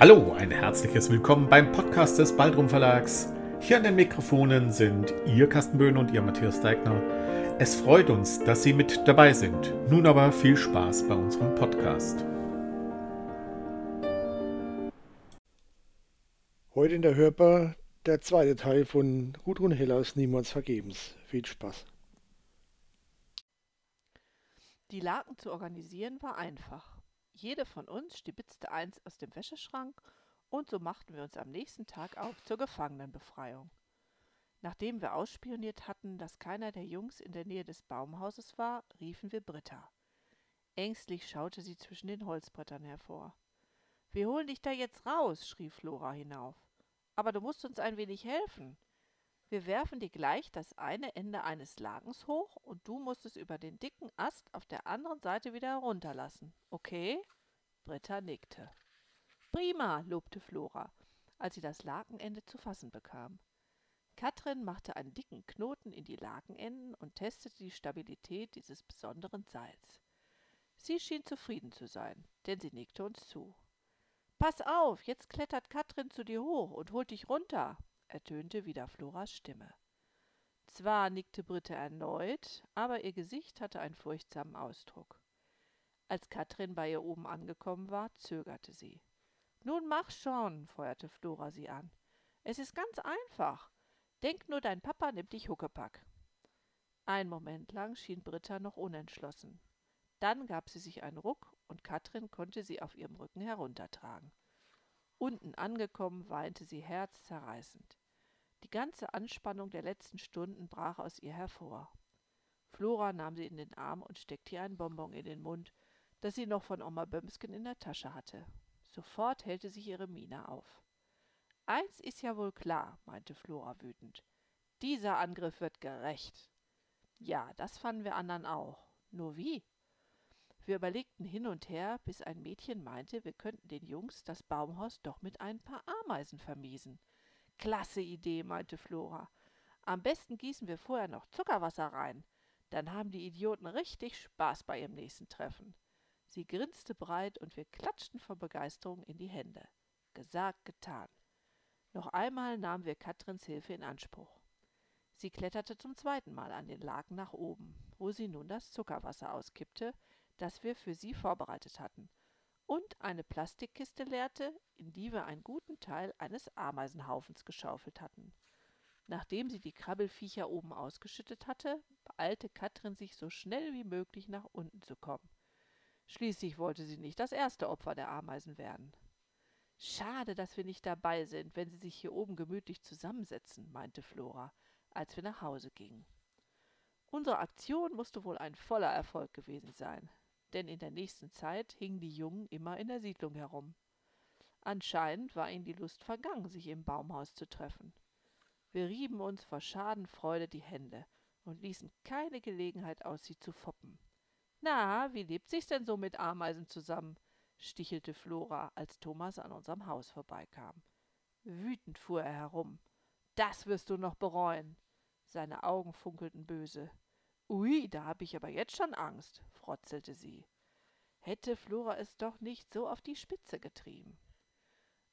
Hallo, ein herzliches Willkommen beim Podcast des Baldrum Verlags. Hier an den Mikrofonen sind Ihr Carsten Böhn und Ihr Matthias Deigner. Es freut uns, dass Sie mit dabei sind. Nun aber viel Spaß bei unserem Podcast. Heute in der Hörbar der zweite Teil von Gudrun Hellers Niemals Vergebens. Viel Spaß. Die Laken zu organisieren war einfach. Jede von uns stibitzte eins aus dem Wäscheschrank und so machten wir uns am nächsten Tag auf zur Gefangenenbefreiung. Nachdem wir ausspioniert hatten, dass keiner der Jungs in der Nähe des Baumhauses war, riefen wir Britta. Ängstlich schaute sie zwischen den Holzbrettern hervor. Wir holen dich da jetzt raus, schrie Flora hinauf. Aber du musst uns ein wenig helfen. Wir werfen dir gleich das eine Ende eines Lagens hoch und du musst es über den dicken Ast auf der anderen Seite wieder herunterlassen. Okay? Britta nickte. Prima, lobte Flora, als sie das Lakenende zu fassen bekam. Katrin machte einen dicken Knoten in die Lakenenden und testete die Stabilität dieses besonderen Seils. Sie schien zufrieden zu sein, denn sie nickte uns zu. Pass auf, jetzt klettert Katrin zu dir hoch und holt dich runter, ertönte wieder Floras Stimme. Zwar nickte Britta erneut, aber ihr Gesicht hatte einen furchtsamen Ausdruck. Als Katrin bei ihr oben angekommen war, zögerte sie. Nun mach schon, feuerte Flora sie an. Es ist ganz einfach. Denk nur, dein Papa nimmt dich Huckepack. Ein Moment lang schien Britta noch unentschlossen. Dann gab sie sich einen Ruck und Katrin konnte sie auf ihrem Rücken heruntertragen. Unten angekommen weinte sie herzzerreißend. Die ganze Anspannung der letzten Stunden brach aus ihr hervor. Flora nahm sie in den Arm und steckte ihr ein Bonbon in den Mund, das sie noch von Oma Bömsken in der Tasche hatte. Sofort hellte sich ihre Miene auf. Eins ist ja wohl klar, meinte Flora wütend. Dieser Angriff wird gerecht. Ja, das fanden wir anderen auch. Nur wie? Wir überlegten hin und her, bis ein Mädchen meinte, wir könnten den Jungs das Baumhaus doch mit ein paar Ameisen vermiesen. Klasse Idee, meinte Flora. Am besten gießen wir vorher noch Zuckerwasser rein. Dann haben die Idioten richtig Spaß bei ihrem nächsten Treffen. Sie grinste breit und wir klatschten vor Begeisterung in die Hände. Gesagt, getan. Noch einmal nahmen wir Katrins Hilfe in Anspruch. Sie kletterte zum zweiten Mal an den Laken nach oben, wo sie nun das Zuckerwasser auskippte, das wir für sie vorbereitet hatten, und eine Plastikkiste leerte, in die wir einen guten Teil eines Ameisenhaufens geschaufelt hatten. Nachdem sie die Krabbelfiecher oben ausgeschüttet hatte, beeilte Katrin sich so schnell wie möglich nach unten zu kommen. Schließlich wollte sie nicht das erste Opfer der Ameisen werden. Schade, dass wir nicht dabei sind, wenn sie sich hier oben gemütlich zusammensetzen, meinte Flora, als wir nach Hause gingen. Unsere Aktion musste wohl ein voller Erfolg gewesen sein denn in der nächsten Zeit hingen die Jungen immer in der Siedlung herum. Anscheinend war ihnen die Lust vergangen, sich im Baumhaus zu treffen. Wir rieben uns vor Schadenfreude die Hände und ließen keine Gelegenheit aus, sie zu foppen. Na, wie lebt sich's denn so mit Ameisen zusammen? stichelte Flora, als Thomas an unserem Haus vorbeikam. Wütend fuhr er herum. Das wirst du noch bereuen. Seine Augen funkelten böse. Ui, da hab ich aber jetzt schon Angst, frotzelte sie. Hätte Flora es doch nicht so auf die Spitze getrieben.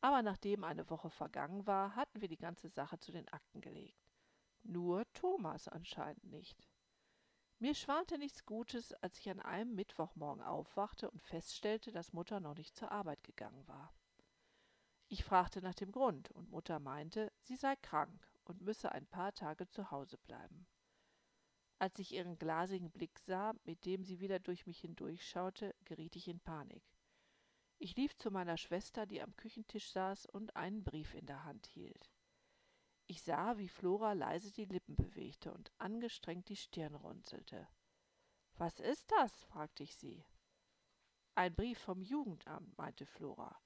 Aber nachdem eine Woche vergangen war, hatten wir die ganze Sache zu den Akten gelegt. Nur Thomas anscheinend nicht. Mir schwante nichts Gutes, als ich an einem Mittwochmorgen aufwachte und feststellte, dass Mutter noch nicht zur Arbeit gegangen war. Ich fragte nach dem Grund, und Mutter meinte, sie sei krank und müsse ein paar Tage zu Hause bleiben. Als ich ihren glasigen Blick sah, mit dem sie wieder durch mich hindurchschaute, geriet ich in Panik. Ich lief zu meiner Schwester, die am Küchentisch saß und einen Brief in der Hand hielt. Ich sah, wie Flora leise die Lippen bewegte und angestrengt die Stirn runzelte. Was ist das? fragte ich sie. Ein Brief vom Jugendamt, meinte Flora.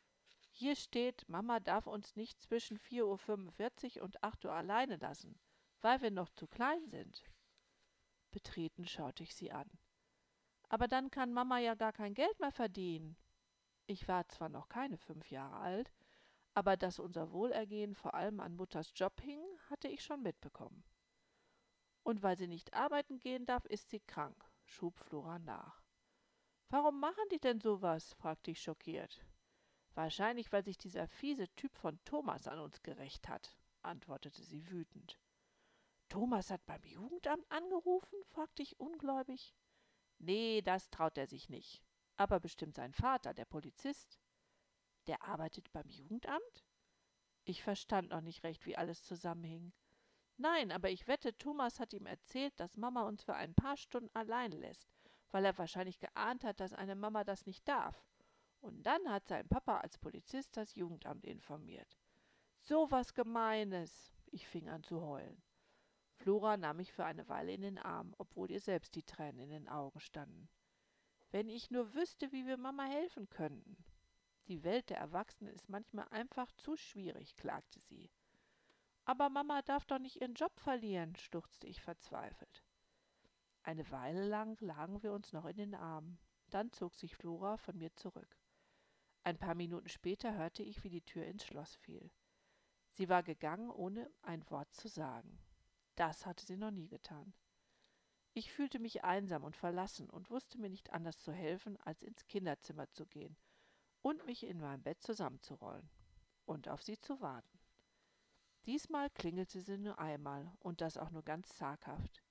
Hier steht, Mama darf uns nicht zwischen 4.45 Uhr und 8 Uhr alleine lassen, weil wir noch zu klein sind. Betreten schaute ich sie an. Aber dann kann Mama ja gar kein Geld mehr verdienen. Ich war zwar noch keine fünf Jahre alt, aber dass unser Wohlergehen vor allem an Mutters Job hing, hatte ich schon mitbekommen. Und weil sie nicht arbeiten gehen darf, ist sie krank, schob Flora nach. Warum machen die denn sowas? fragte ich schockiert. Wahrscheinlich, weil sich dieser fiese Typ von Thomas an uns gerecht hat, antwortete sie wütend. Thomas hat beim Jugendamt angerufen? fragte ich ungläubig. Nee, das traut er sich nicht. Aber bestimmt sein Vater, der Polizist. Der arbeitet beim Jugendamt? Ich verstand noch nicht recht, wie alles zusammenhing. Nein, aber ich wette, Thomas hat ihm erzählt, dass Mama uns für ein paar Stunden allein lässt, weil er wahrscheinlich geahnt hat, dass eine Mama das nicht darf. Und dann hat sein Papa als Polizist das Jugendamt informiert. So was Gemeines. Ich fing an zu heulen. Flora nahm mich für eine Weile in den Arm, obwohl ihr selbst die Tränen in den Augen standen. Wenn ich nur wüsste, wie wir Mama helfen könnten. Die Welt der Erwachsenen ist manchmal einfach zu schwierig, klagte sie. Aber Mama darf doch nicht ihren Job verlieren, stuchzte ich verzweifelt. Eine Weile lang lagen wir uns noch in den Armen. Dann zog sich Flora von mir zurück. Ein paar Minuten später hörte ich, wie die Tür ins Schloss fiel. Sie war gegangen, ohne ein Wort zu sagen. Das hatte sie noch nie getan. Ich fühlte mich einsam und verlassen und wusste mir nicht anders zu helfen, als ins Kinderzimmer zu gehen und mich in meinem Bett zusammenzurollen und auf sie zu warten. Diesmal klingelte sie nur einmal und das auch nur ganz zaghaft.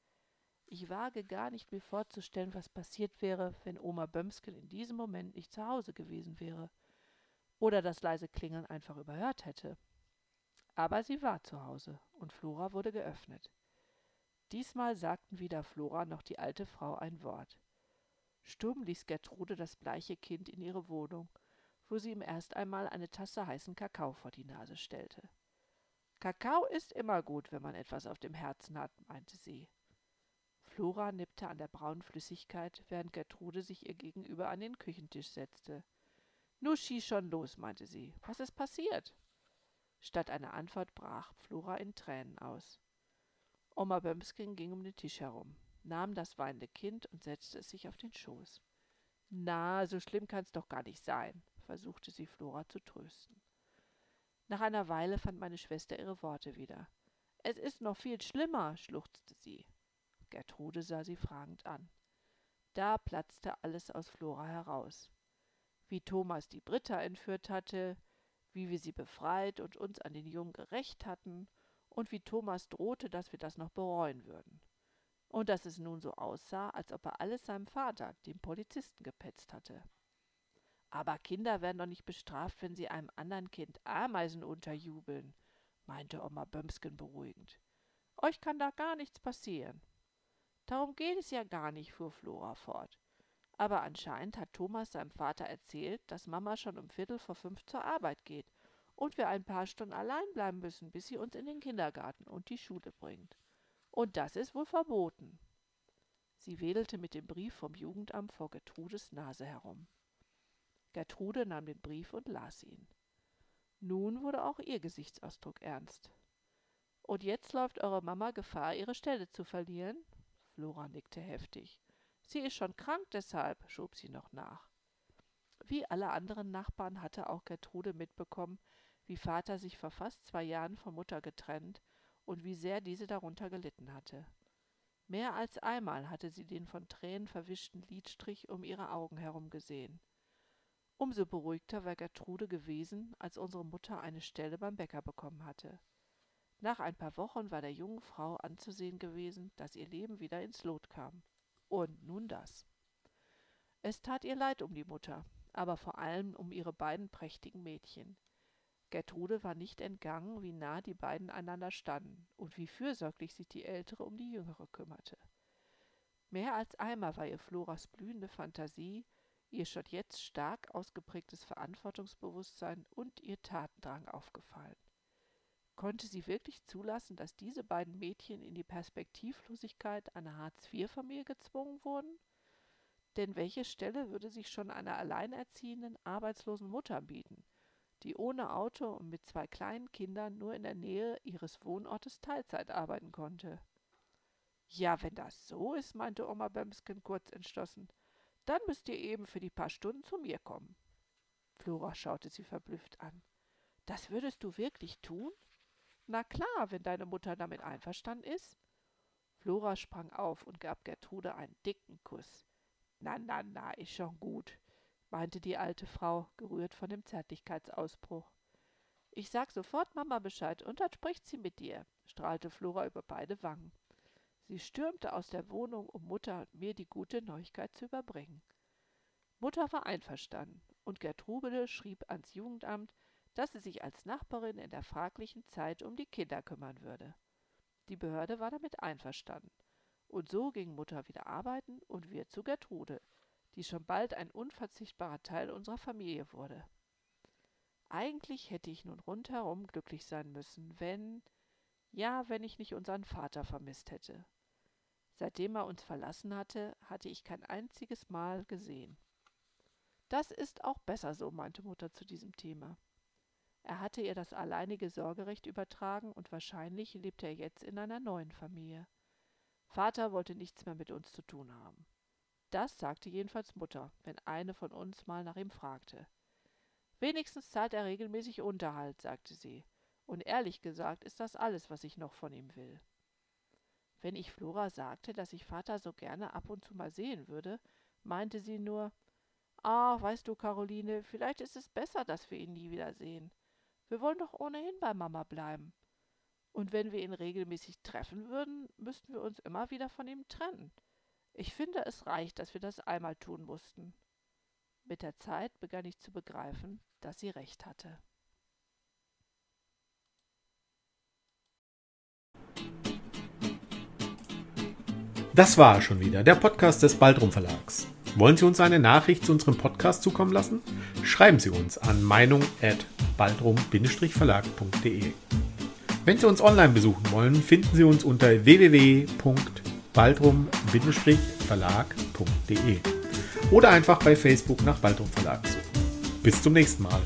Ich wage gar nicht mir vorzustellen, was passiert wäre, wenn Oma Bömsken in diesem Moment nicht zu Hause gewesen wäre oder das leise Klingeln einfach überhört hätte. Aber sie war zu Hause und Flora wurde geöffnet. Diesmal sagten weder Flora noch die alte Frau ein Wort. Stumm ließ Gertrude das bleiche Kind in ihre Wohnung, wo sie ihm erst einmal eine Tasse heißen Kakao vor die Nase stellte. Kakao ist immer gut, wenn man etwas auf dem Herzen hat, meinte sie. Flora nippte an der braunen Flüssigkeit, während Gertrude sich ihr gegenüber an den Küchentisch setzte. Nu schieß schon los, meinte sie. Was ist passiert? Statt einer Antwort brach Flora in Tränen aus. Oma Bömskin ging um den Tisch herum, nahm das weinende Kind und setzte es sich auf den Schoß. Na, so schlimm kann's doch gar nicht sein, versuchte sie Flora zu trösten. Nach einer Weile fand meine Schwester ihre Worte wieder. Es ist noch viel schlimmer, schluchzte sie. Gertrude sah sie fragend an. Da platzte alles aus Flora heraus. Wie Thomas die Britta entführt hatte, wie wir sie befreit und uns an den Jungen gerecht hatten und wie Thomas drohte, dass wir das noch bereuen würden. Und dass es nun so aussah, als ob er alles seinem Vater, dem Polizisten, gepetzt hatte. Aber Kinder werden doch nicht bestraft, wenn sie einem anderen Kind Ameisen unterjubeln, meinte Oma Bömsken beruhigend. Euch kann da gar nichts passieren. Darum geht es ja gar nicht, fuhr Flora fort. Aber anscheinend hat Thomas seinem Vater erzählt, dass Mama schon um Viertel vor fünf zur Arbeit geht und wir ein paar Stunden allein bleiben müssen, bis sie uns in den Kindergarten und die Schule bringt. Und das ist wohl verboten. Sie wedelte mit dem Brief vom Jugendamt vor Gertrudes Nase herum. Gertrude nahm den Brief und las ihn. Nun wurde auch ihr Gesichtsausdruck ernst. Und jetzt läuft eure Mama Gefahr, ihre Stelle zu verlieren? Flora nickte heftig. Sie ist schon krank deshalb, schob sie noch nach. Wie alle anderen Nachbarn hatte auch Gertrude mitbekommen, wie Vater sich vor fast zwei Jahren von Mutter getrennt und wie sehr diese darunter gelitten hatte. Mehr als einmal hatte sie den von Tränen verwischten Lidstrich um ihre Augen herum gesehen. Umso beruhigter war Gertrude gewesen, als unsere Mutter eine Stelle beim Bäcker bekommen hatte. Nach ein paar Wochen war der jungen Frau anzusehen gewesen, dass ihr Leben wieder ins Lot kam. Und nun das. Es tat ihr leid um die Mutter, aber vor allem um ihre beiden prächtigen Mädchen. Gertrude war nicht entgangen, wie nah die beiden einander standen und wie fürsorglich sich die ältere um die jüngere kümmerte. Mehr als einmal war ihr Floras blühende Fantasie, ihr schon jetzt stark ausgeprägtes Verantwortungsbewusstsein und ihr Tatendrang aufgefallen. Konnte sie wirklich zulassen, dass diese beiden Mädchen in die Perspektivlosigkeit einer Hartz-IV-Familie gezwungen wurden? Denn welche Stelle würde sich schon einer alleinerziehenden, arbeitslosen Mutter bieten, die ohne Auto und mit zwei kleinen Kindern nur in der Nähe ihres Wohnortes Teilzeit arbeiten konnte? Ja, wenn das so ist, meinte Oma Bömsken kurz entschlossen, dann müsst ihr eben für die paar Stunden zu mir kommen. Flora schaute sie verblüfft an. Das würdest du wirklich tun? Na klar, wenn deine Mutter damit einverstanden ist. Flora sprang auf und gab Gertrude einen dicken Kuss. Na, na, na, ist schon gut. weinte die alte Frau, gerührt von dem Zärtlichkeitsausbruch. Ich sag sofort Mama Bescheid und dann spricht sie mit dir, strahlte Flora über beide Wangen. Sie stürmte aus der Wohnung, um Mutter und mir die gute Neuigkeit zu überbringen. Mutter war einverstanden, und Gertrude schrieb ans Jugendamt, dass sie sich als Nachbarin in der fraglichen Zeit um die Kinder kümmern würde. Die Behörde war damit einverstanden. Und so ging Mutter wieder arbeiten und wir zu Gertrude, die schon bald ein unverzichtbarer Teil unserer Familie wurde. Eigentlich hätte ich nun rundherum glücklich sein müssen, wenn, ja, wenn ich nicht unseren Vater vermisst hätte. Seitdem er uns verlassen hatte, hatte ich kein einziges Mal gesehen. Das ist auch besser so, meinte Mutter zu diesem Thema. Er hatte ihr das alleinige Sorgerecht übertragen und wahrscheinlich lebte er jetzt in einer neuen Familie. Vater wollte nichts mehr mit uns zu tun haben. Das sagte jedenfalls Mutter, wenn eine von uns mal nach ihm fragte. Wenigstens zahlt er regelmäßig Unterhalt, sagte sie. Und ehrlich gesagt ist das alles, was ich noch von ihm will. Wenn ich Flora sagte, dass ich Vater so gerne ab und zu mal sehen würde, meinte sie nur, Ah, weißt du, Caroline, vielleicht ist es besser, dass wir ihn nie wiedersehen. Wir wollen doch ohnehin bei Mama bleiben. Und wenn wir ihn regelmäßig treffen würden, müssten wir uns immer wieder von ihm trennen. Ich finde, es reicht, dass wir das einmal tun mussten. Mit der Zeit begann ich zu begreifen, dass sie recht hatte. Das war schon wieder der Podcast des Baldrum Verlags. Wollen Sie uns eine Nachricht zu unserem Podcast zukommen lassen? Schreiben Sie uns an meinung@baldrum-verlag.de. Wenn Sie uns online besuchen wollen, finden Sie uns unter www.baldrum-verlag.de oder einfach bei Facebook nach Baldrum Verlag suchen. Bis zum nächsten Mal.